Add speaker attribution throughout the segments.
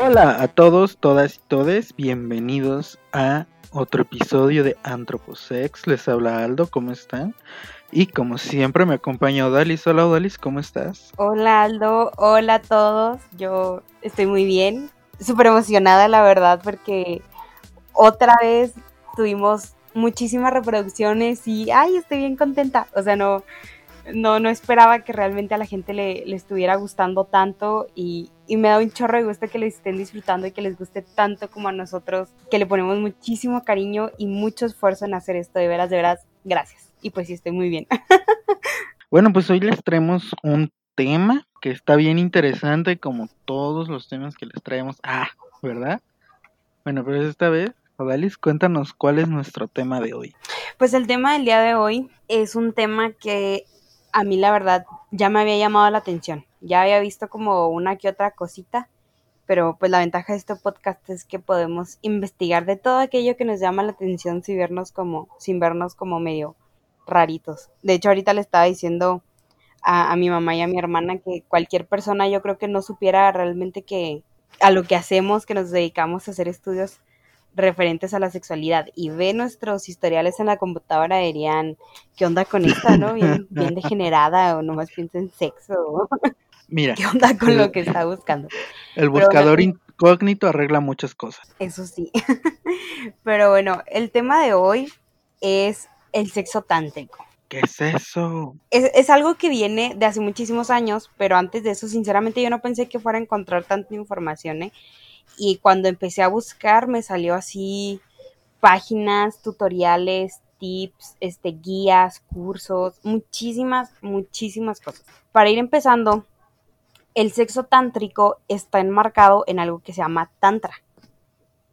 Speaker 1: Hola a todos, todas y todes, bienvenidos a otro episodio de Antroposex. Les habla Aldo, ¿cómo están? Y como siempre me acompaña Odalis. Hola Odalis, ¿cómo estás?
Speaker 2: Hola Aldo, hola a todos. Yo estoy muy bien, súper emocionada la verdad porque otra vez tuvimos muchísimas reproducciones y ay, estoy bien contenta. O sea, no, no, no esperaba que realmente a la gente le, estuviera gustando tanto y, y, me da un chorro de gusto que les estén disfrutando y que les guste tanto como a nosotros, que le ponemos muchísimo cariño y mucho esfuerzo en hacer esto. De veras, de veras, gracias. Y pues sí, estoy muy bien.
Speaker 1: bueno, pues hoy les traemos un tema que está bien interesante como todos los temas que les traemos. Ah, ¿verdad? Bueno, pero esta vez Cuéntanos cuál es nuestro tema de hoy.
Speaker 2: Pues el tema del día de hoy es un tema que a mí la verdad ya me había llamado la atención. Ya había visto como una que otra cosita, pero pues la ventaja de este podcast es que podemos investigar de todo aquello que nos llama la atención sin vernos como, sin vernos como medio raritos. De hecho, ahorita le estaba diciendo a, a mi mamá y a mi hermana que cualquier persona yo creo que no supiera realmente que a lo que hacemos, que nos dedicamos a hacer estudios referentes a la sexualidad y ve nuestros historiales en la computadora dirían, ¿qué onda con esta, no? Bien, bien degenerada o nomás piensa en sexo.
Speaker 1: Mira.
Speaker 2: ¿Qué onda con lo que está buscando?
Speaker 1: El buscador bueno, incógnito arregla muchas cosas.
Speaker 2: Eso sí. Pero bueno, el tema de hoy es el sexo tántrico.
Speaker 1: ¿Qué es eso?
Speaker 2: Es, es, algo que viene de hace muchísimos años, pero antes de eso, sinceramente, yo no pensé que fuera a encontrar tanta información, ¿eh? Y cuando empecé a buscar me salió así páginas, tutoriales, tips, este, guías, cursos, muchísimas, muchísimas cosas. Para ir empezando, el sexo tántrico está enmarcado en algo que se llama tantra.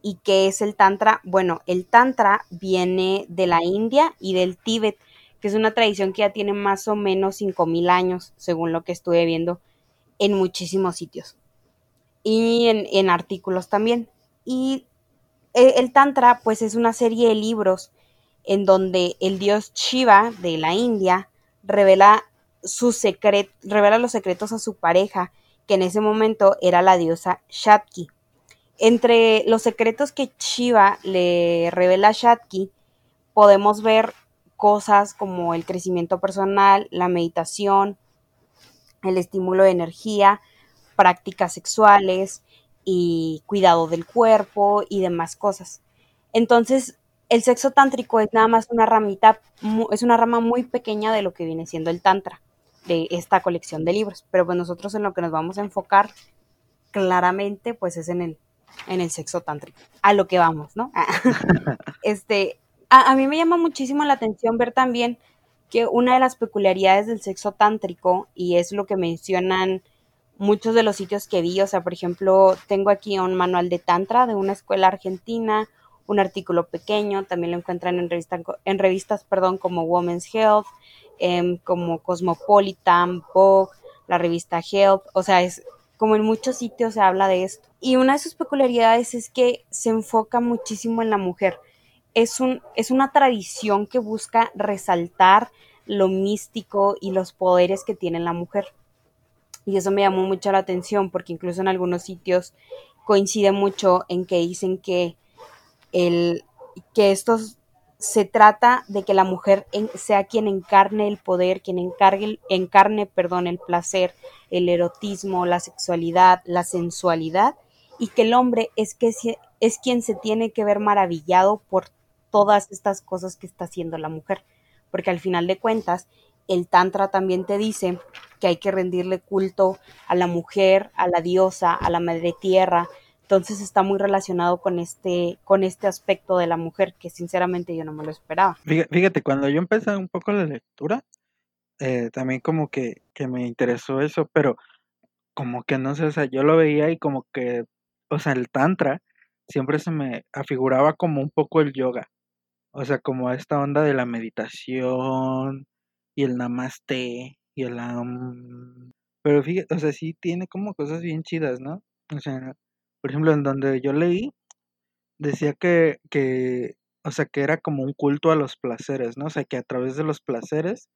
Speaker 2: ¿Y qué es el tantra? Bueno, el tantra viene de la India y del Tíbet, que es una tradición que ya tiene más o menos 5000 años, según lo que estuve viendo en muchísimos sitios y en, en artículos también. Y el, el, Tantra, pues es una serie de libros en donde el dios Shiva de la India revela, su secret, revela los secretos a su pareja, que en ese momento era la diosa Shakti. Entre los secretos que Shiva le revela a Shakti, podemos ver cosas como el crecimiento personal, la meditación, el estímulo de energía, prácticas sexuales y cuidado del cuerpo y demás cosas. Entonces, el sexo tántrico es nada más una ramita, es una rama muy pequeña de lo que viene siendo el tantra, de esta colección de libros. Pero pues nosotros en lo que nos vamos a enfocar claramente, pues es en el, en el sexo tántrico. A lo que vamos, ¿no? este, a, a mí me llama muchísimo la atención ver también que una de las peculiaridades del sexo tántrico, y es lo que mencionan muchos de los sitios que vi, o sea, por ejemplo, tengo aquí un manual de Tantra de una escuela argentina, un artículo pequeño, también lo encuentran en, revista, en revistas perdón, como Women's Health, eh, como Cosmopolitan, Vogue, la revista Health, o sea, es como en muchos sitios se habla de esto. Y una de sus peculiaridades es que se enfoca muchísimo en la mujer. Es, un, es una tradición que busca resaltar lo místico y los poderes que tiene la mujer. Y eso me llamó mucho la atención porque incluso en algunos sitios coincide mucho en que dicen que, el, que esto se trata de que la mujer sea quien encarne el poder, quien encargue, encarne perdón, el placer, el erotismo, la sexualidad, la sensualidad, y que el hombre es, que es quien se tiene que ver maravillado por todas estas cosas que está haciendo la mujer. Porque al final de cuentas, el Tantra también te dice que hay que rendirle culto a la mujer, a la diosa, a la madre tierra. Entonces está muy relacionado con este, con este aspecto de la mujer que sinceramente yo no me lo esperaba.
Speaker 1: Fíjate, cuando yo empecé un poco la lectura, eh, también como que, que me interesó eso, pero como que no sé, o sea, yo lo veía y como que, o sea, el tantra siempre se me afiguraba como un poco el yoga, o sea, como esta onda de la meditación, y el namaste y pero fíjate, o sea, sí tiene como cosas bien chidas, ¿no? O sea, por ejemplo, en donde yo leí, decía que, que o sea, que era como un culto a los placeres, ¿no? O sea, que a través de los placeres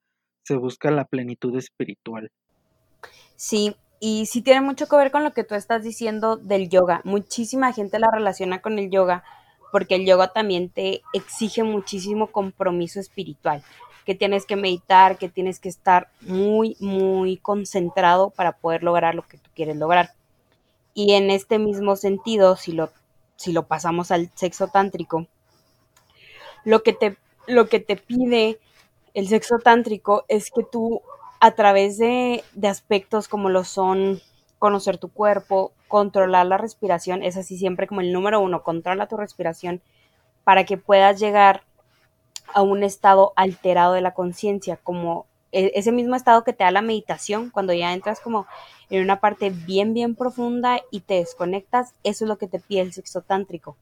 Speaker 1: se busca la plenitud espiritual.
Speaker 2: Sí, y sí tiene mucho que ver con lo que tú estás diciendo del yoga. Muchísima gente la relaciona con el yoga porque el yoga también te exige muchísimo compromiso espiritual, que tienes que meditar, que tienes que estar muy, muy concentrado para poder lograr lo que tú quieres lograr. Y en este mismo sentido, si lo, si lo pasamos al sexo tántrico, lo que te, lo que te pide el sexo tántrico es que tú a través de, de aspectos como lo son conocer tu cuerpo, controlar la respiración, es así siempre como el número uno, controla tu respiración para que puedas llegar a un estado alterado de la conciencia, como e, ese mismo estado que te da la meditación, cuando ya entras como en una parte bien, bien profunda y te desconectas, eso es lo que te pide el sexo tántrico.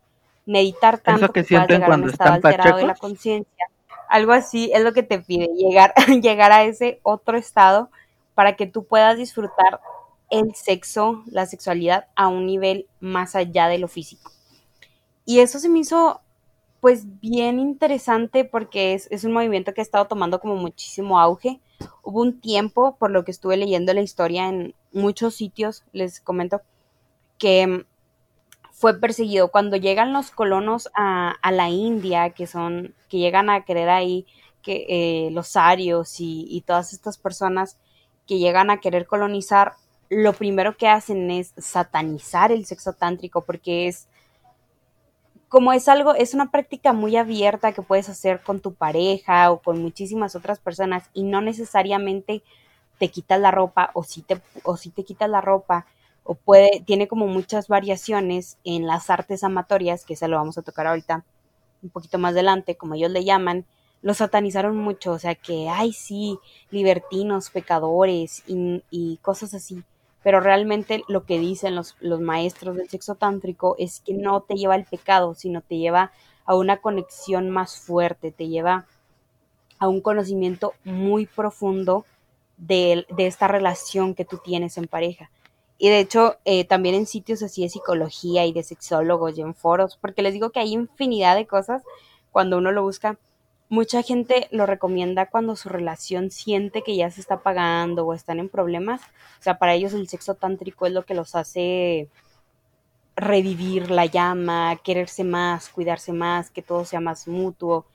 Speaker 2: Meditar tanto
Speaker 1: que, llegar a un estado alterado de la
Speaker 2: conciencia. Algo así es lo que te pide, llegar, llegar a ese otro estado para que tú puedas disfrutar el sexo, la sexualidad a un nivel más allá de lo físico. Y eso se me hizo pues bien interesante porque es, es, un movimiento que ha estado tomando como muchísimo auge. Hubo un tiempo, por lo que estuve leyendo la historia en muchos sitios, les comento, que fue perseguido. Cuando llegan los colonos a, a la India, que son, que llegan a querer ahí, que eh, los arios y, y todas estas personas que llegan a querer colonizar, lo primero que hacen es satanizar el sexo tántrico porque es como es algo, es una práctica muy abierta que puedes hacer con tu pareja o con muchísimas otras personas y no necesariamente te quitas la ropa o si te, o si te quitas la ropa o puede, tiene como muchas variaciones en las artes amatorias, que eso lo vamos a tocar ahorita un poquito más adelante, como ellos le llaman, lo satanizaron mucho, o sea que, ay sí, libertinos, pecadores y cosas así pero realmente lo que dicen los, los maestros del sexo tántrico es que no te lleva al pecado, sino te lleva a una conexión más fuerte, te lleva a un conocimiento muy profundo de, de esta relación que tú tienes en pareja. Y de hecho, eh, también en sitios así de psicología y de sexólogos y en foros, porque les digo que hay infinidad de cosas cuando uno lo busca Mucha gente lo recomienda cuando su relación siente que ya se está apagando o están en problemas. O sea, para ellos el sexo tántrico es lo que los hace revivir la llama, quererse más, cuidarse más, que todo sea más mutuo.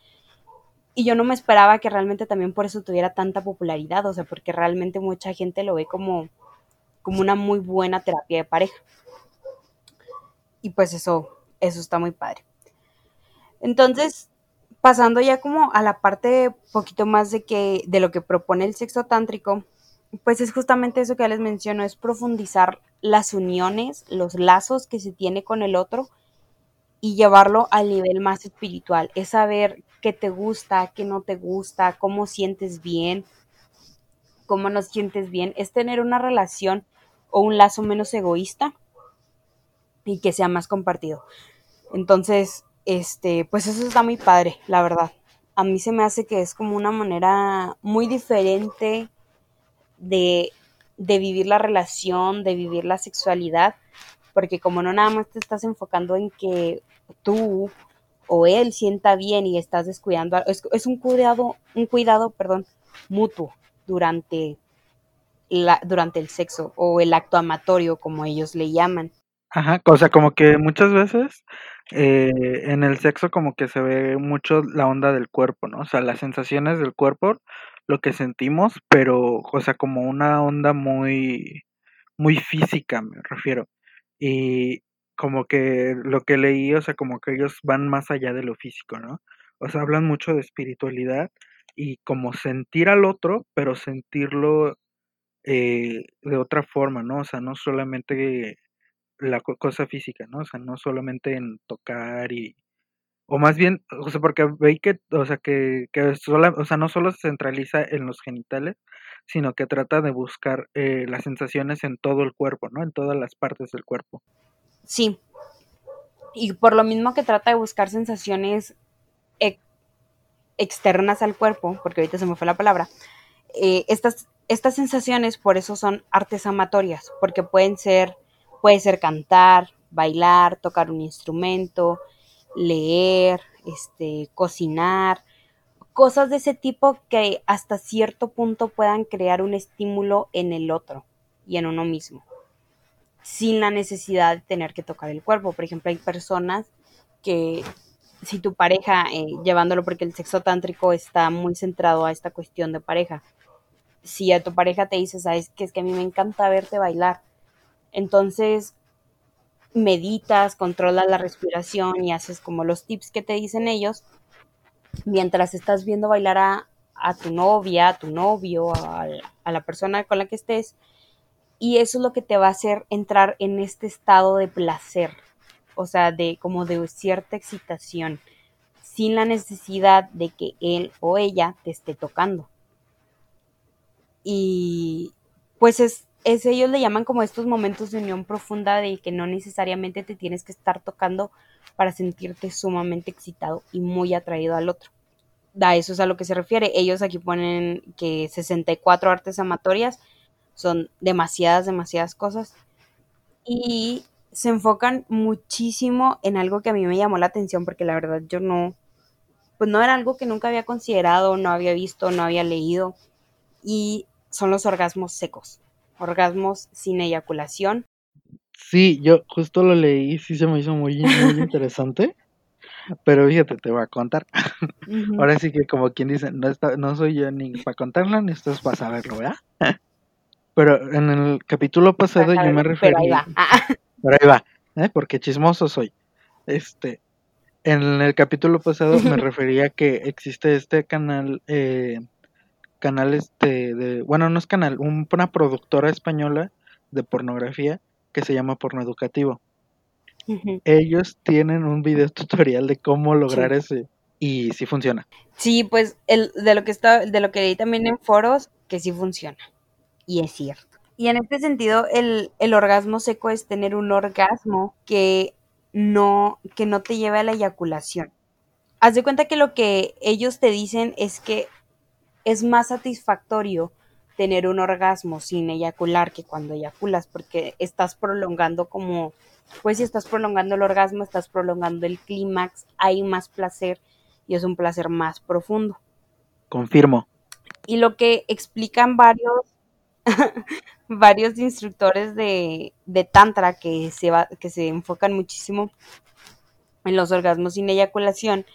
Speaker 2: Y yo no me esperaba que realmente también por eso tuviera tanta popularidad, o sea, porque realmente mucha gente lo ve como, como una muy buena terapia de pareja. Y pues eso, eso está muy padre. Entonces, pasando ya como a la parte poquito más de que de lo que propone el sexo tántrico, pues es justamente eso que ya les menciono, es profundizar las uniones, los lazos que se tiene con el otro y llevarlo al nivel más espiritual, es saber qué te gusta, qué no te gusta, cómo sientes bien, cómo no sientes bien, es tener una relación o un lazo menos egoísta y que sea más compartido. Entonces, este, pues eso está muy padre, la verdad. A mí se me hace que es como una manera muy diferente de, de vivir la relación, de vivir la sexualidad, porque como no nada más te estás enfocando en que tú o él sienta bien y estás descuidando, es, es un cuidado, un cuidado, perdón, mutuo durante la, durante el sexo o el acto amatorio, como ellos le llaman.
Speaker 1: Ajá, o sea, como que muchas veces eh, en el sexo como que se ve mucho la onda del cuerpo, ¿no? O sea, las sensaciones del cuerpo, lo que sentimos, pero, o sea, como una onda muy, muy física, me refiero. Y como que lo que leí, o sea, como que ellos van más allá de lo físico, ¿no? O sea, hablan mucho de espiritualidad y como sentir al otro, pero sentirlo eh, de otra forma, ¿no? O sea, no solamente la cosa física, ¿no? O sea, no solamente en tocar y o más bien, o sea, porque veis que, o sea, que, que sola, o sea, no solo se centraliza en los genitales, sino que trata de buscar eh, las sensaciones en todo el cuerpo, ¿no? En todas las partes del cuerpo.
Speaker 2: Sí. Y por lo mismo que trata de buscar sensaciones externas al cuerpo, porque ahorita se me fue la palabra, eh, estas, estas sensaciones por eso son artes amatorias, porque pueden ser Puede ser cantar, bailar, tocar un instrumento, leer, este, cocinar, cosas de ese tipo que hasta cierto punto puedan crear un estímulo en el otro y en uno mismo, sin la necesidad de tener que tocar el cuerpo. Por ejemplo, hay personas que si tu pareja, eh, llevándolo porque el sexo tántrico está muy centrado a esta cuestión de pareja, si a tu pareja te dice, sabes que es que a mí me encanta verte bailar, entonces meditas, controlas la respiración y haces como los tips que te dicen ellos, mientras estás viendo bailar a, tu novia, a tu novio, a, a, la persona con la que estés, y eso es lo que te va a hacer entrar en este estado de placer, o sea, de como de cierta excitación, sin la necesidad de que él o ella te esté tocando. Y pues es, es, ellos le llaman como estos momentos de unión profunda de que no necesariamente te tienes que estar tocando para sentirte sumamente excitado y muy atraído al otro. A eso es a lo que se refiere. Ellos aquí ponen que 64 artes amatorias son demasiadas, demasiadas cosas. Y se enfocan muchísimo en algo que a mí me llamó la atención porque la verdad yo no, pues no era algo que nunca había considerado, no había visto, no había leído. Y son los orgasmos secos, orgasmos sin eyaculación.
Speaker 1: Sí, yo justo lo leí, sí se me hizo muy, muy interesante. Pero fíjate, te voy a contar. Ahora sí que como quien dice, no, está, no soy yo ni para contarlo, ni esto es para saberlo, ¿verdad? Pero en el capítulo pasado yo me referí... Pero ahí va. Pero ahí va, ¿eh? porque chismoso soy. Este, en el capítulo pasado me refería que existe este canal eh, canal este de, bueno, no es canal, una productora española de pornografía que se llama Porno Educativo. Ellos tienen un video tutorial de cómo lograr ese y sí funciona.
Speaker 2: Sí, pues el, de lo que está, de lo que leí también en foros, que sí funciona. Y es cierto. Y en este sentido, el, el orgasmo seco es tener un orgasmo que no, que no te lleve a la eyaculación. Haz de cuenta que lo que ellos te dicen es que es más satisfactorio tener un orgasmo sin eyacular que cuando eyaculas, porque estás prolongando como, pues si estás prolongando el orgasmo, estás prolongando el clímax, hay más placer y es un placer más profundo.
Speaker 1: Confirmo.
Speaker 2: Y lo que explican varios, varios instructores de, de Tantra que se, va, que se enfocan muchísimo en los orgasmos sin eyaculación,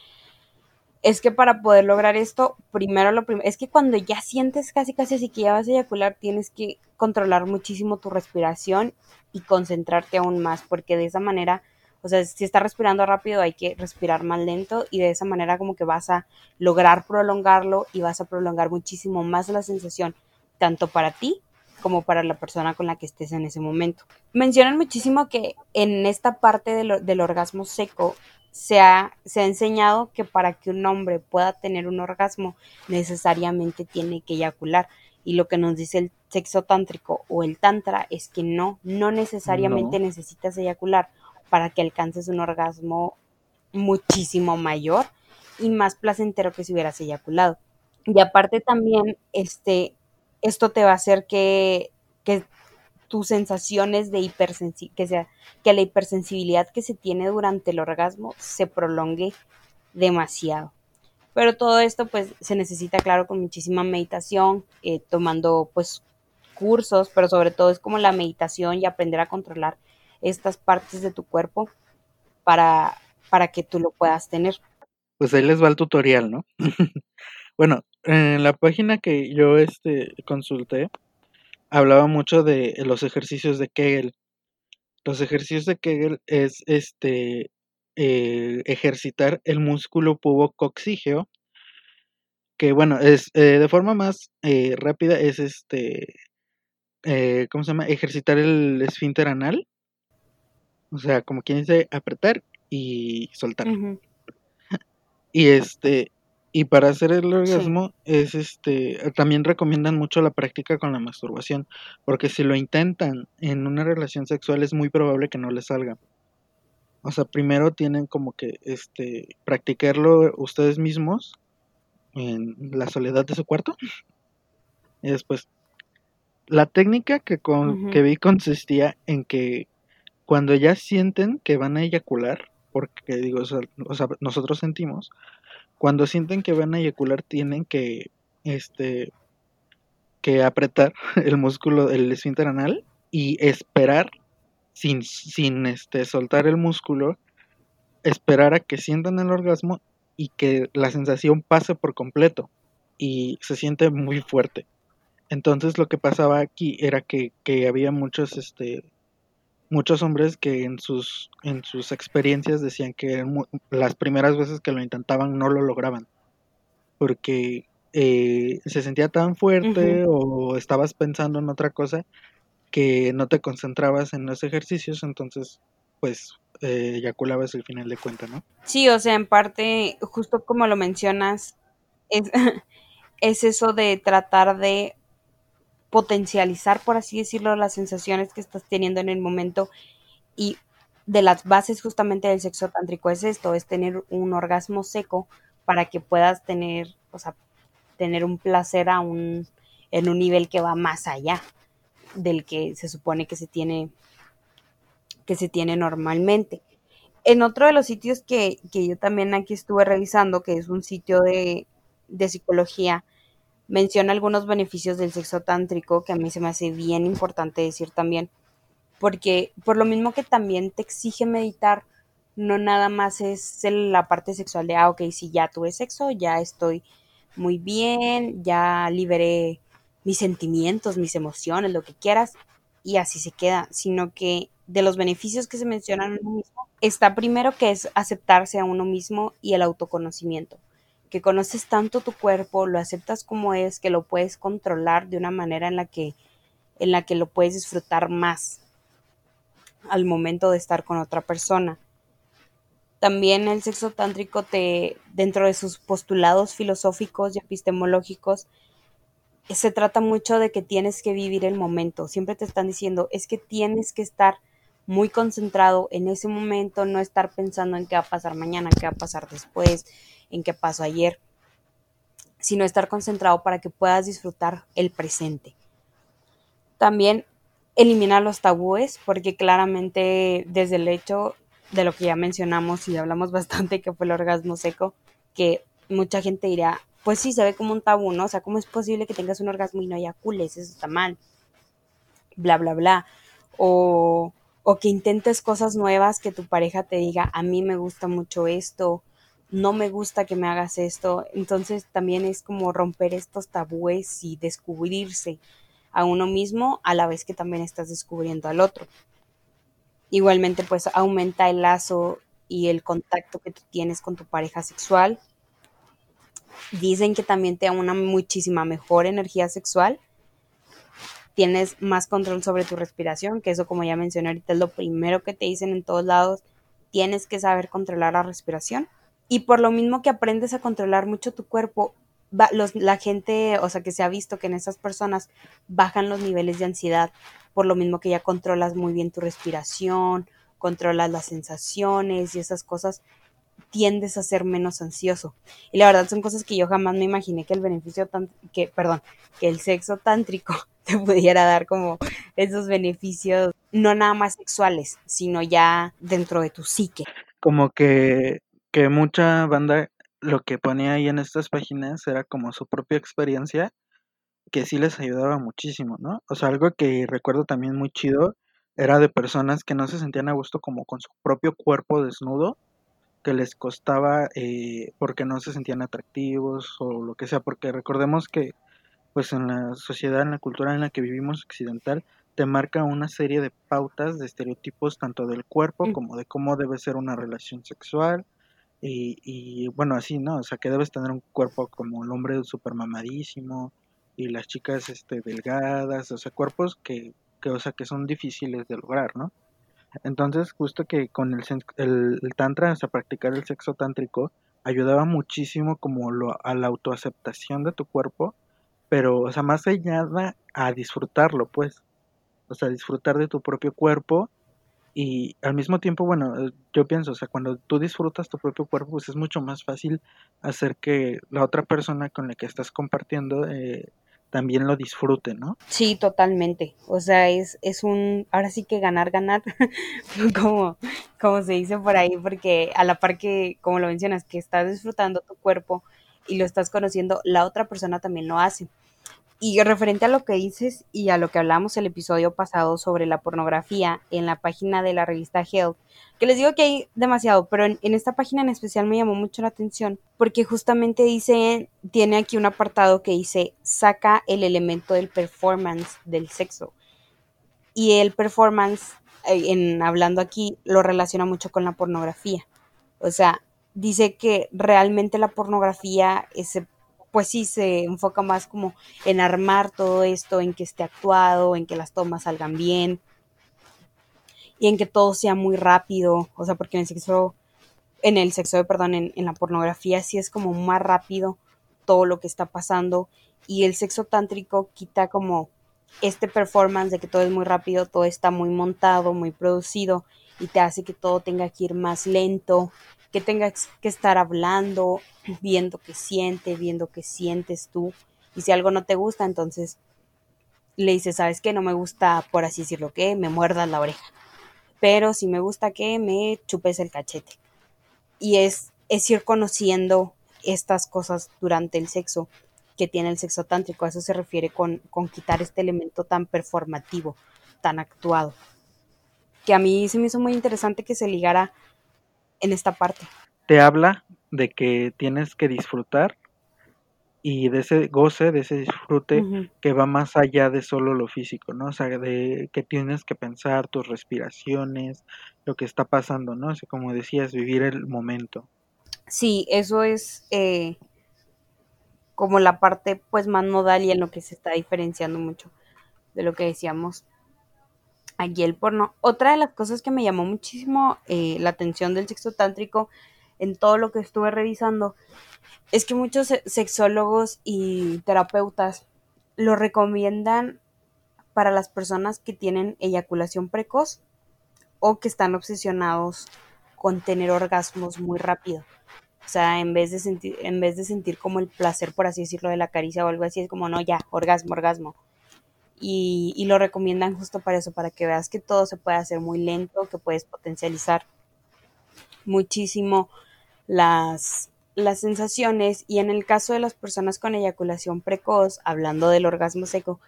Speaker 2: es que para poder lograr esto, primero lo primero, es que cuando ya sientes casi casi así que ya vas a eyacular, tienes que controlar muchísimo tu respiración y concentrarte aún más, porque de esa manera, o sea, si estás respirando rápido hay que respirar más lento y de esa manera como que vas a lograr prolongarlo y vas a prolongar muchísimo más la sensación, tanto para ti como para la persona con la que estés en ese momento. Mencionan muchísimo que en esta parte del, del orgasmo seco se ha, se ha enseñado que para que un hombre pueda tener un orgasmo necesariamente tiene que eyacular. Y lo que nos dice el sexo tántrico o el tantra es que no, no necesariamente necesitas eyacular para que alcances un orgasmo muchísimo mayor y más placentero que si hubieras eyaculado. Y aparte también, este, esto te va a hacer que, que tus sensaciones de hipersensibilidad, que sea, que la hipersensibilidad que se tiene durante el orgasmo se prolongue demasiado. Pero todo esto pues se necesita, claro, con muchísima meditación, eh, tomando pues cursos, pero sobre todo es como la meditación y aprender a controlar estas partes de tu cuerpo para, para que tú lo puedas tener.
Speaker 1: Pues ahí les va el tutorial, ¿no? bueno, en la página que yo este, consulté, hablaba mucho de los ejercicios de Kegel. Los ejercicios de Kegel es este eh, ejercitar el músculo pubococcígeo, que bueno, es eh, de forma más eh, rápida es este ¿cómo se llama? ejercitar el esfínter anal. O sea, como quien dice, apretar y soltar. Y este, y para hacer el orgasmo es este también recomiendan mucho la práctica con la masturbación, porque si lo intentan en una relación sexual es muy probable que no les salga. O sea, primero tienen como que este practicarlo ustedes mismos en la soledad de su cuarto. Y después la técnica que con, que vi consistía en que cuando ya sienten que van a eyacular, porque digo, o sea, nosotros sentimos, cuando sienten que van a eyacular tienen que, este, que apretar el músculo, el esfínter anal y esperar sin, sin este, soltar el músculo, esperar a que sientan el orgasmo y que la sensación pase por completo y se siente muy fuerte. Entonces lo que pasaba aquí era que, que había muchos, este, muchos hombres que en sus, en sus experiencias decían que las primeras veces que lo intentaban no lo lograban. Porque eh, se sentía tan fuerte o estabas pensando en otra cosa que no te concentrabas en los ejercicios, entonces pues eh, eyaculabas el final de cuenta, ¿no?
Speaker 2: Sí, o sea, en parte, justo como lo mencionas, es, es eso de tratar de potencializar, por así decirlo, las sensaciones que estás teniendo en el momento y de las bases justamente del sexo tántrico es esto, es tener un orgasmo seco para que puedas tener, o sea, tener un placer a un, en un nivel que va más allá del que se supone que se tiene que se tiene normalmente. En otro de los sitios que, que yo también aquí estuve revisando, que es un sitio de, de psicología, menciona algunos beneficios del sexo tántrico que a mí se me hace bien importante decir también, porque por lo mismo que también te exige meditar, no nada más es la parte sexual de, ah, ok, si ya tuve sexo, ya estoy muy bien, ya liberé mis sentimientos, mis emociones, lo que quieras, y así se queda, sino que de los beneficios que se mencionan en uno mismo, está primero que es aceptarse a uno mismo y el autoconocimiento que conoces tanto tu cuerpo, lo aceptas como es, que lo puedes controlar de una manera en la que, en la que lo puedes disfrutar más al momento de estar con otra persona. También el sexo tántrico te, dentro de sus postulados filosóficos y epistemológicos, se trata mucho de que tienes que vivir el momento. Siempre te están diciendo, es que tienes que estar muy concentrado en ese momento, no estar pensando en qué va a pasar mañana, qué va a pasar después, en qué pasó ayer, sino estar concentrado para que puedas disfrutar el presente. También eliminar los tabúes, porque claramente desde el hecho de lo que ya mencionamos y hablamos bastante, que fue el orgasmo seco, que mucha gente dirá, pues sí, se ve como un tabú, ¿no? O sea, ¿cómo es posible que tengas un orgasmo y no eyacules? Eso está mal. Bla, bla, bla. O, o que intentes cosas nuevas, que tu pareja te diga, a mí me gusta mucho esto, no me gusta que me hagas esto. Entonces también es como romper estos tabúes y descubrirse a uno mismo a la vez que también estás descubriendo al otro. Igualmente pues aumenta el lazo y el contacto que tú tienes con tu pareja sexual. Dicen que también te da una muchísima mejor energía sexual. Tienes más control sobre tu respiración, que eso como ya mencioné ahorita es lo primero que te dicen en todos lados. Tienes que saber controlar la respiración y por lo mismo que aprendes a controlar mucho tu cuerpo, la gente, o sea, que se ha visto que en esas personas bajan los niveles de ansiedad, por lo mismo que ya controlas muy bien tu respiración, controlas las sensaciones y esas cosas, tiendes a ser menos ansioso. Y la verdad son cosas que yo jamás me imaginé que el beneficio tan, que, perdón, que el sexo tántrico te pudiera dar como esos beneficios, no nada más sexuales, sino ya dentro de tu psique.
Speaker 1: Como que que mucha banda lo que ponía ahí en estas páginas era como su propia experiencia, que sí les ayudaba muchísimo, ¿no? O sea, algo que recuerdo también muy chido era de personas que no se sentían a gusto como con su propio cuerpo desnudo, que les costaba eh, porque no se sentían atractivos o lo que sea, porque recordemos que pues en la sociedad, en la cultura en la que vivimos occidental, te marca una serie de pautas, de estereotipos tanto del cuerpo mm. como de cómo debe ser una relación sexual, y, bueno, así, ¿no? O sea, que debes tener un cuerpo como el hombre súper mamadísimo y las chicas este, delgadas, o sea, cuerpos que, que, o sea, que son difíciles de lograr, ¿no? Entonces, justo que con el, el, tantra, o sea, practicar el sexo tántrico, ayudaba muchísimo como lo, a la autoaceptación de tu cuerpo, pero, o sea, más allá a disfrutarlo, pues, o sea, disfrutar de tu propio cuerpo y al mismo tiempo, bueno, yo pienso, o sea, cuando tú disfrutas tu propio cuerpo, pues es mucho más fácil hacer que la otra persona con la que estás compartiendo eh, también lo disfrute, ¿no?
Speaker 2: Sí, totalmente. O sea, es, es un, ahora sí que ganar, ganar, como, como se dice por ahí, porque a la par que, como lo mencionas, que estás disfrutando tu cuerpo y lo estás conociendo, la otra persona también lo hace. Y referente a lo que dices y a lo que hablamos el episodio pasado sobre la pornografía en la página de la revista Health, que les digo que hay demasiado, pero en, esta página en especial me llamó mucho la atención porque justamente dice, tiene aquí un apartado que dice, saca el elemento del performance del sexo. Y el performance, eh, en hablando aquí, lo relaciona mucho con la pornografía. O sea, dice que realmente la pornografía ese pues sí se enfoca más como en armar todo esto, en que esté actuado, en que las tomas salgan bien y en que todo sea muy rápido, o sea, porque en el sexo, en el sexo, perdón, en, en la pornografía sí es como más rápido todo lo que está pasando y el sexo tántrico quita como este performance de que todo es muy rápido, todo está muy montado, muy producido y te hace que todo tenga que ir más lento, que tengas que estar hablando, viendo qué siente, viendo qué sientes tú. Y si algo no te gusta, entonces le dices, ¿sabes qué? No me gusta, por así decirlo, que me muerdas la oreja. Pero si me gusta que me chupes el cachete. Y es, es ir conociendo estas cosas durante el sexo que tiene el sexo tántrico. A eso se refiere con, con quitar este elemento tan performativo, tan actuado. Que a mí se me hizo muy interesante que se ligara en esta parte.
Speaker 1: Te habla de que tienes que disfrutar y de ese goce, de ese disfrute que va más allá de solo lo físico, ¿no? O sea, de que tienes que pensar tus respiraciones, lo que está pasando, ¿no? O sea, como decías, vivir el momento.
Speaker 2: Sí, eso es eh, como la parte pues más nodal y en lo que se está diferenciando mucho de lo que decíamos aquí el porno. Otra de las cosas que me llamó muchísimo eh, la atención del sexo tántrico en todo lo que estuve revisando es que muchos sexólogos y terapeutas lo recomiendan para las personas que tienen eyaculación precoz o que están obsesionados con tener orgasmos muy rápido. O sea, en vez de sentir, en vez de sentir como el placer, por así decirlo, de la caricia o algo así, es como no, ya, orgasmo, orgasmo y, lo recomiendan justo para eso, para que veas que todo se puede hacer muy lento, que puedes potencializar muchísimo las, las sensaciones. Y en el caso de las personas con eyaculación precoz, hablando del orgasmo seco,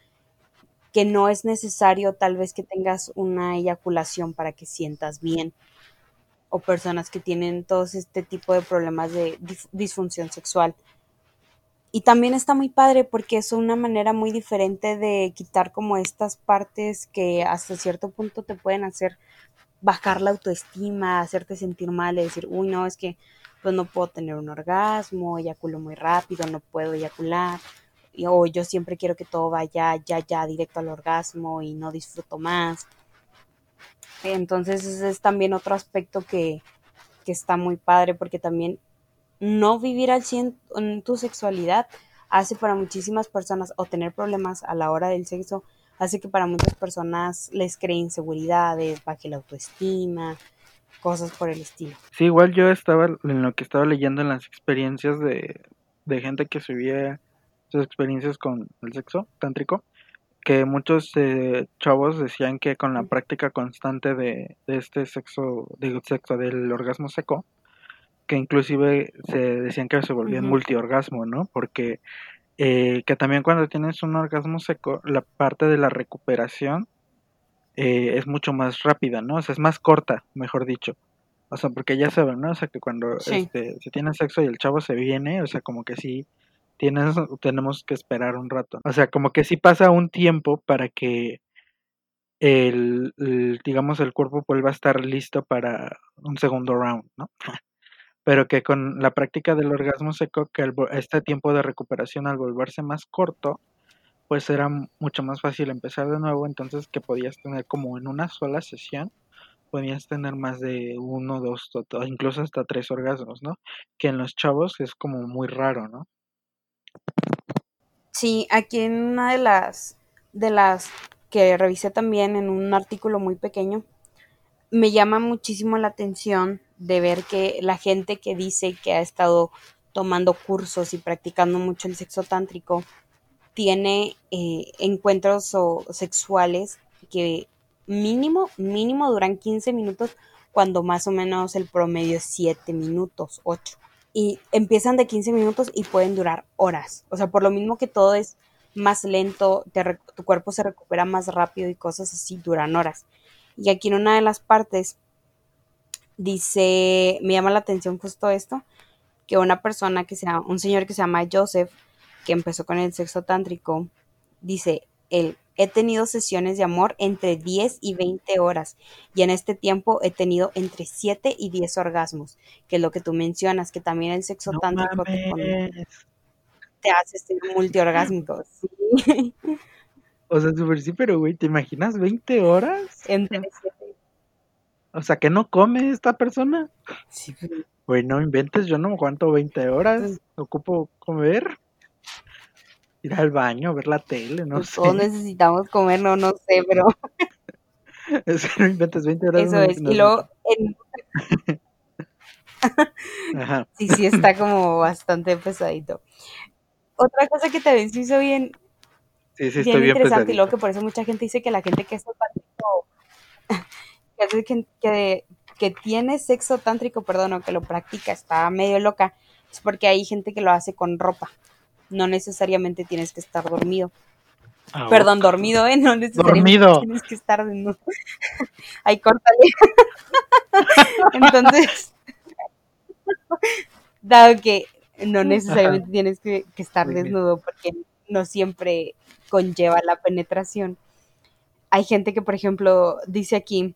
Speaker 2: que no es necesario tal vez que tengas una eyaculación para que sientas bien o personas que tienen todos este tipo de problemas de disfunción sexual y también está muy padre porque es una manera muy diferente de quitar como estas partes que hasta cierto punto te pueden hacer bajar la autoestima, hacerte sentir mal, y decir, uy, no, es que pues no puedo tener un orgasmo, eyaculo muy rápido, no puedo eyacular, o yo siempre quiero que todo vaya ya, ya, directo al orgasmo y no disfruto más. Entonces ese es también otro aspecto que, que está muy padre porque también no vivir al 100 en tu sexualidad hace para muchísimas personas o tener problemas a la hora del sexo hace que para muchas personas les cree inseguridades, baje la autoestima, cosas por el estilo.
Speaker 1: Sí, igual yo estaba en lo que estaba leyendo en las experiencias de, gente que subía sus experiencias con el sexo tántrico, que muchos eh, chavos decían que con la práctica constante de, de este sexo, digo, sexo del orgasmo seco, que inclusive se decían que se volvían multiorgasmo, ¿no? Porque eh, que también cuando tienes un orgasmo seco, la parte de la recuperación eh, es mucho más rápida, ¿no? O sea, es más corta, mejor dicho. O sea, porque ya saben, ¿no? O sea, que cuando este, se tiene sexo y el chavo se viene, o sea, como que sí tienes, tenemos que esperar un rato. O sea, como que sí pasa un tiempo para que el, el digamos, el cuerpo vuelva a estar listo para un segundo round, ¿no? Pero que con la práctica del orgasmo seco, que este tiempo de recuperación al volverse más corto, pues era mucho más fácil empezar de nuevo, entonces que podías tener como en una sola sesión, podías tener más de uno, dos, incluso hasta tres orgasmos, ¿no? Que en los chavos es como muy raro, ¿no?
Speaker 2: Sí, aquí en una de las de las que revisé también en un artículo muy pequeño, me llama muchísimo la atención de ver que la gente que dice que ha estado tomando cursos y practicando mucho el sexo tántrico tiene eh, encuentros sexuales que mínimo, mínimo duran 15 minutos, cuando más o menos el promedio es 7 minutos, 8. Y empiezan de 15 minutos y pueden durar horas. O sea, por lo mismo que todo es más lento, tu cuerpo se recupera más rápido y cosas así duran horas. Y aquí en una de las partes dice, me llama la atención justo esto, que una persona que sea, un señor que se llama Joseph, que empezó con el sexo tántrico, dice, él, he tenido sesiones de amor entre 10 y 20 horas y en este tiempo he tenido entre 7 y 10 orgasmos, que es lo que tú mencionas, que también el sexo tántrico te, hace ser multiorgásmico. Sí.
Speaker 1: O sea, súper sí, pero güey, ¿te imaginas 20 horas? Entre 7 o sea, que no come esta persona. Sí. Güey, no inventes, yo no me aguanto 20 horas. Ocupo comer, ir al baño, ver la tele, no pues sé.
Speaker 2: Todos necesitamos comer, no, no sé, pero.
Speaker 1: Es que no inventes 20 horas.
Speaker 2: Eso es. y luego. Ajá. Sí, sí, está como bastante pesadito. Otra cosa que también se hizo bien.
Speaker 1: Sí, sí, estoy bien
Speaker 2: interesante. Y luego que por eso mucha gente dice que la gente que es que, que, tiene sexo tántrico, perdón, o que lo practica, está medio loca, es porque hay gente que lo hace con ropa. No necesariamente tienes que estar dormido. Ah, perdón, dormido, ¿eh? No necesariamente tienes que estar desnudo. Ay, córtale. Entonces, dado que no necesariamente tienes que, que estar desnudo porque no siempre conlleva la penetración. Hay gente que, por ejemplo, dice aquí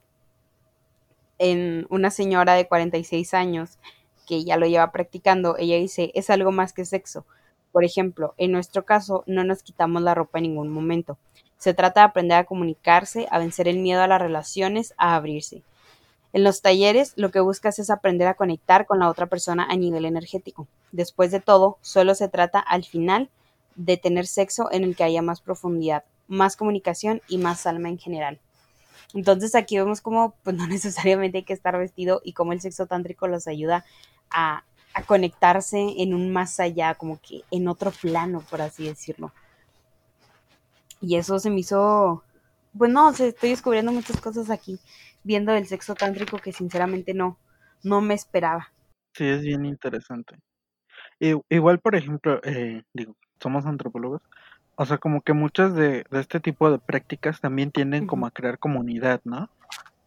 Speaker 2: en una señora de 46 años que ya lo lleva practicando, ella dice, es algo más que sexo. Por ejemplo, en nuestro caso, no nos quitamos la ropa en ningún momento. Se trata de aprender a comunicarse, a vencer el miedo a las relaciones, a abrirse. En los talleres, lo que buscas es aprender a conectar con la otra persona a nivel energético. Después de todo, solo se trata al final de tener sexo en el que haya más profundidad, más comunicación y más alma en general. Entonces aquí vemos cómo pues no necesariamente hay que estar vestido y cómo el sexo tántrico los ayuda a, conectarse en un más allá, como que en otro plano, por así decirlo. Y eso se me hizo, pues no, estoy descubriendo muchas cosas aquí, viendo el sexo tántrico que sinceramente no, no me esperaba.
Speaker 1: Sí, es bien interesante. igual, por ejemplo, eh, digo, somos antropólogos, o sea, como que muchas de, este tipo de prácticas también tienden como a crear comunidad, ¿no?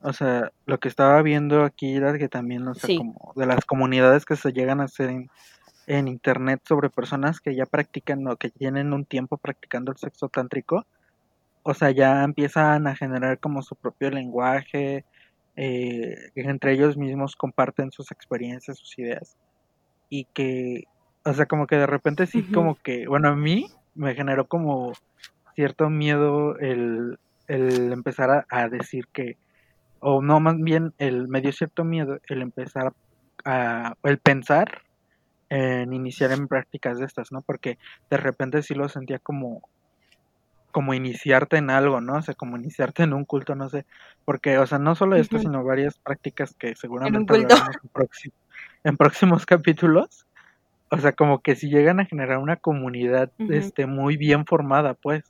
Speaker 1: O sea, lo que estaba viendo aquí era que también, o sea, como de las comunidades que se llegan a hacer en, internet sobre personas que ya practican o que tienen un tiempo practicando el sexo tántrico, o sea, ya empiezan a generar como su propio lenguaje, eh, entre ellos mismos comparten sus experiencias, sus ideas, y que, o sea, como que de repente sí, como que, bueno, a mí me generó como cierto miedo el, el empezar a, decir que, o no, más bien el, me dio cierto miedo el empezar a, el pensar en iniciar en prácticas de estas, ¿no? Porque de repente sí lo sentía como, como iniciarte en algo, ¿no? O sea, como iniciarte en un culto, no sé, porque, o sea, no solo esto, sino varias prácticas que seguramente en, en próximos capítulos, o sea, como que si llegan a generar una comunidad este, muy bien formada, pues.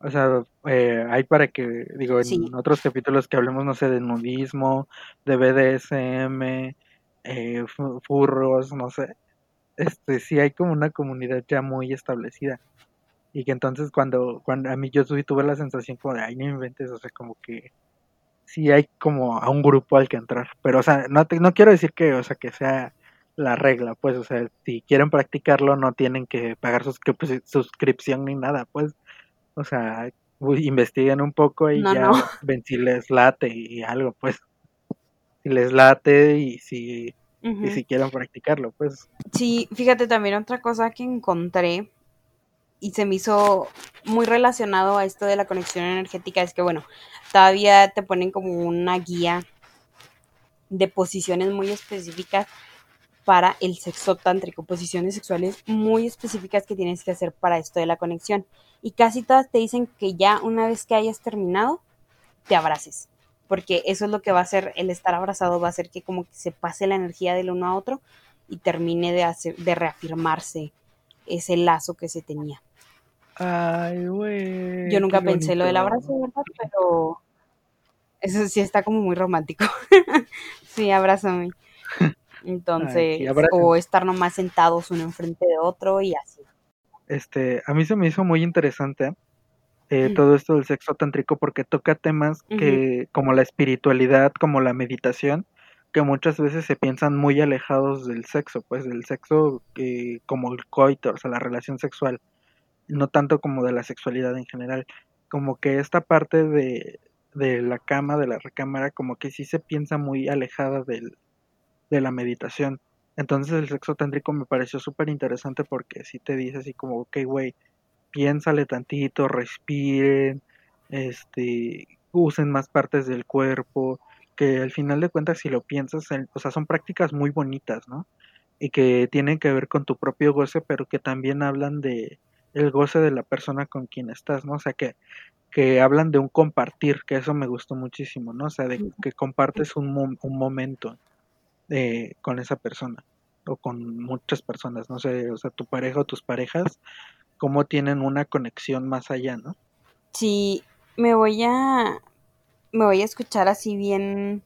Speaker 1: O sea, eh, hay para que, digo, en otros capítulos que hablemos, no sé, de nudismo, de BDSM, eh, furros, no sé. Este, sí hay como una comunidad ya muy establecida. Y que entonces cuando, cuando a mí yo tuve la sensación como de, ay, no inventes, o sea, como que sí hay como a un grupo al que entrar. Pero, o sea, no, te, no quiero decir que, o sea, que sea la regla, pues, o sea, si quieren practicarlo no tienen que pagar suscripción ni nada, pues, o sea, investiguen un poco y ya ven si les late y algo, pues, si les late y si, y si quieren practicarlo, pues.
Speaker 2: Sí, fíjate también otra cosa que encontré y se me hizo muy relacionado a esto de la conexión energética es que, bueno, todavía te ponen como una guía de posiciones muy específicas para el sexo tántrico, posiciones sexuales muy específicas que tienes que hacer para esto de la conexión. Y casi todas te dicen que ya una vez que hayas terminado, te abraces, porque eso es lo que va a hacer el estar abrazado, va a hacer que como que se pase la energía del uno a otro y termine de, hacer, de reafirmarse ese lazo que se tenía.
Speaker 1: Ay, güey.
Speaker 2: Yo nunca pensé lo del abrazo, ¿verdad? Pero eso sí está como muy romántico. sí, abrázame. Entonces, o estar nomás sentados uno enfrente de otro y así.
Speaker 1: Este, a mí se me hizo muy interesante eh, todo esto del sexo tántrico porque toca temas que, como la espiritualidad, como la meditación, que muchas veces se piensan muy alejados del sexo, pues del sexo eh, como el coito, o sea, la relación sexual, no tanto como de la sexualidad en general, como que esta parte de, de la cama, de la recámara, como que sí se piensa muy alejada del, de la meditación. Entonces el sexo tántrico me pareció súper interesante porque sí te dice así como, ok, güey, piénsale tantito, respiren, este, usen más partes del cuerpo, que al final de cuentas si lo piensas, o sea, son prácticas muy bonitas, ¿no? Y que tienen que ver con tu propio goce, pero que también hablan de el goce de la persona con quien estás, ¿no? O sea, que, que hablan de un compartir, que eso me gustó muchísimo, ¿no? O sea, de que compartes un, un momento eh, con esa persona o con muchas personas, no sé, o sea, tu pareja o tus parejas, cómo tienen una conexión más allá, ¿no?
Speaker 2: Sí, me voy a, me voy a escuchar así bien,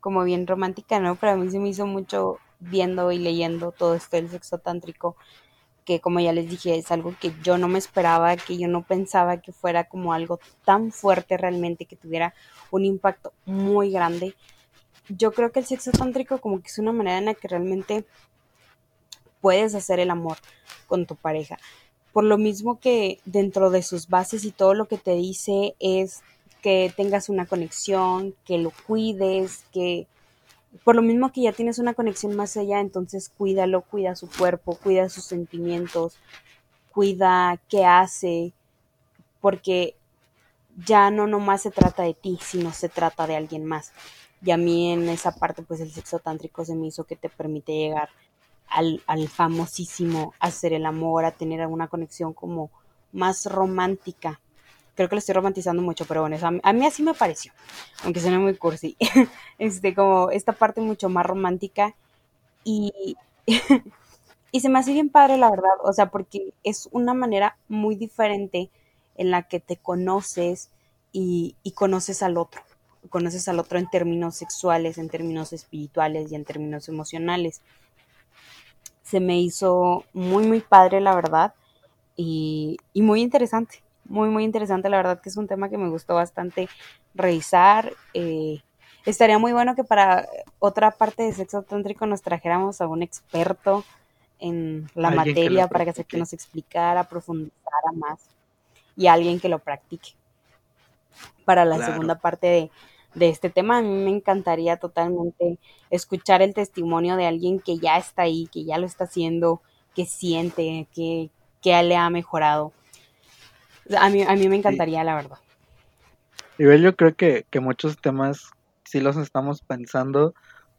Speaker 2: como bien romántica, ¿no? Pero a mí se me hizo mucho viendo y leyendo todo esto del sexo tántrico, que como ya les dije, es algo que yo no me esperaba, que yo no pensaba que fuera como algo tan fuerte realmente, que tuviera un impacto muy grande. Yo creo que el sexo tántrico como que es una manera en la que realmente puedes hacer el amor con tu pareja. Por lo mismo que dentro de sus bases y todo lo que te dice es que tengas una conexión, que lo cuides, que por lo mismo que ya tienes una conexión más allá, entonces cuídalo, cuida su cuerpo, cuida sus sentimientos, cuida qué hace, porque ya no nomás se trata de ti, sino se trata de alguien más. Y a mí en esa parte, pues el sexo tántrico se me hizo que te permite llegar al, al famosísimo hacer el amor, a tener alguna conexión como más romántica. Creo que lo estoy romantizando mucho, pero bueno, a, mí así me pareció, aunque suena muy cursi, este, como esta parte mucho más romántica y, y se me hace bien padre, la verdad, o sea, porque es una manera muy diferente en la que te conoces y, y conoces al otro, conoces al otro en términos sexuales, en términos espirituales y en términos emocionales. Se me hizo muy, muy padre, la verdad, y, y muy interesante muy, muy interesante. La verdad que es un tema que me gustó bastante revisar. Eh, estaría muy bueno que para otra parte de sexo tántrico nos trajéramos a un experto en la materia para que, que nos explicara, profundizara más y alguien que lo practique. Para la segunda parte de, de este tema, a mí me encantaría totalmente escuchar el testimonio de alguien que ya está ahí, que ya lo está haciendo, que siente, que, que le ha mejorado a mí, a mí me encantaría, la verdad.
Speaker 1: Igual yo creo que, que muchos temas sí los estamos pensando,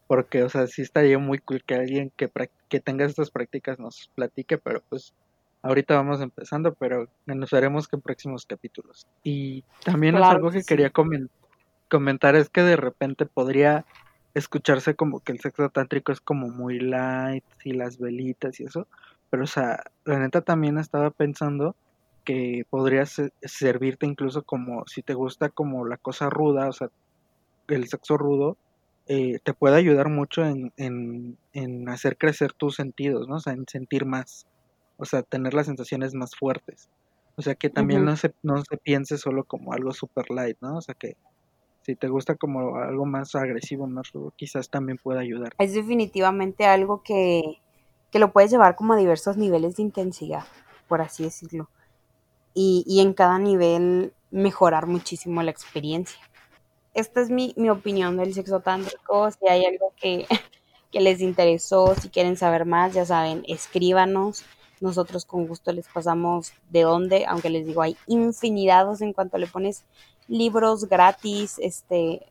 Speaker 1: porque, o sea, sí estaría muy cool que alguien que, que tenga estas prácticas nos platique, pero pues ahorita vamos empezando, pero nos veremos que en próximos capítulos. Y también es algo que, quería comentar, es que de repente podría escucharse como que el sexo tántrico es como muy light y las velitas y eso, pero o sea, la neta también estaba pensando que podría servirte incluso como si te gusta como la cosa ruda, o sea, el sexo rudo, eh, te puede ayudar mucho en, en, hacer crecer tus sentidos, ¿no? O sea, en sentir más, o sea, tener las sensaciones más fuertes. O sea, que también no, se, no se piense solo como algo super light, ¿no? O sea, que si te gusta como algo más agresivo, más rudo, quizás también pueda ayudar.
Speaker 2: Es definitivamente algo que, que lo puedes llevar como a diversos niveles de intensidad, por así decirlo y, en cada nivel mejorar muchísimo la experiencia. Esta es mi, opinión del sexo tántrico. Si hay algo que, que les interesó, si quieren saber más, ya saben, escríbanos. Nosotros con gusto les pasamos de dónde, aunque les digo, hay infinidades en cuanto le pones libros gratis, este,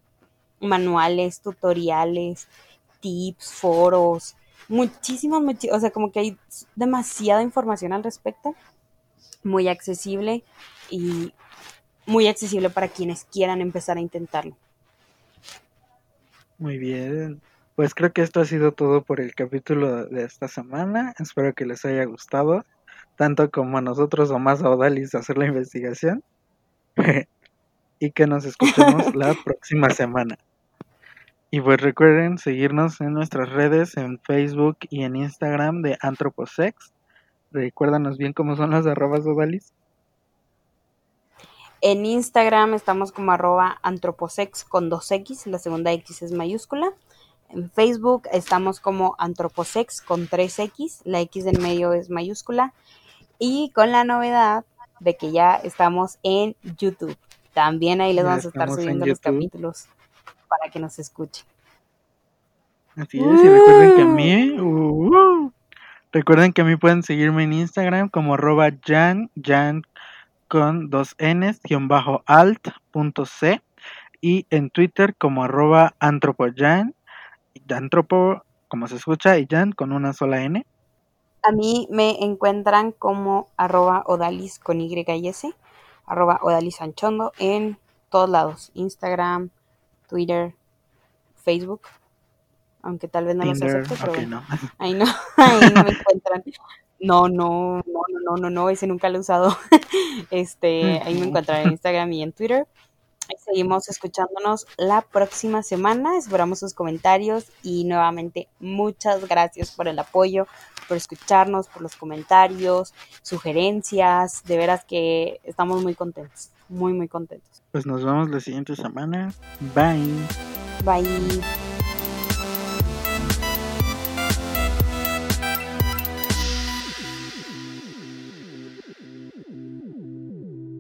Speaker 2: manuales, tutoriales, tips, foros, muchísimas, o sea, como que hay demasiada información al respecto muy accesible y muy accesible para quienes quieran empezar a intentarlo.
Speaker 1: Muy bien. Pues creo que esto ha sido todo por el capítulo de esta semana. Espero que les haya gustado. tanto como a nosotros o más a Odalis hacer la investigación. y que nos escuchemos la próxima semana. Y pues recuerden seguirnos en nuestras redes, en Facebook y en Instagram de Antroposex. Recuérdanos bien cómo son las arrobas Odalis.
Speaker 2: En Instagram estamos como arroba antroposex con dos X, la segunda X es mayúscula. En Facebook estamos como antroposex con tres X, la X del medio es mayúscula. Y con la novedad de que ya estamos en YouTube. También ahí les vamos a estar subiendo los capítulos para que nos escuchen.
Speaker 1: Así es, y recuerden que a mí, uh, recuerden que a mí pueden seguirme en Instagram como arroba Jan, Jan con dos Ns, guion bajo alt punto C, y en Twitter como arroba antropoyan, antropo como se escucha, y Jan con una sola N.
Speaker 2: A mí me encuentran como arroba odalis con Y y S, arroba odalis anchondo en todos lados, Instagram, Twitter, Facebook, aunque tal vez no los acepte, pero no. ahí no, ahí no me encuentran. No, no, no, no, no, no, ese nunca lo he usado. Este, ahí me encuentran en Instagram y en Twitter. Seguimos escuchándonos la próxima semana. Esperamos sus comentarios y nuevamente muchas gracias por el apoyo, por escucharnos, por los comentarios, sugerencias. De veras que estamos muy contentos, muy, muy contentos.
Speaker 1: Pues nos vemos la siguiente semana. Bye.
Speaker 2: Bye.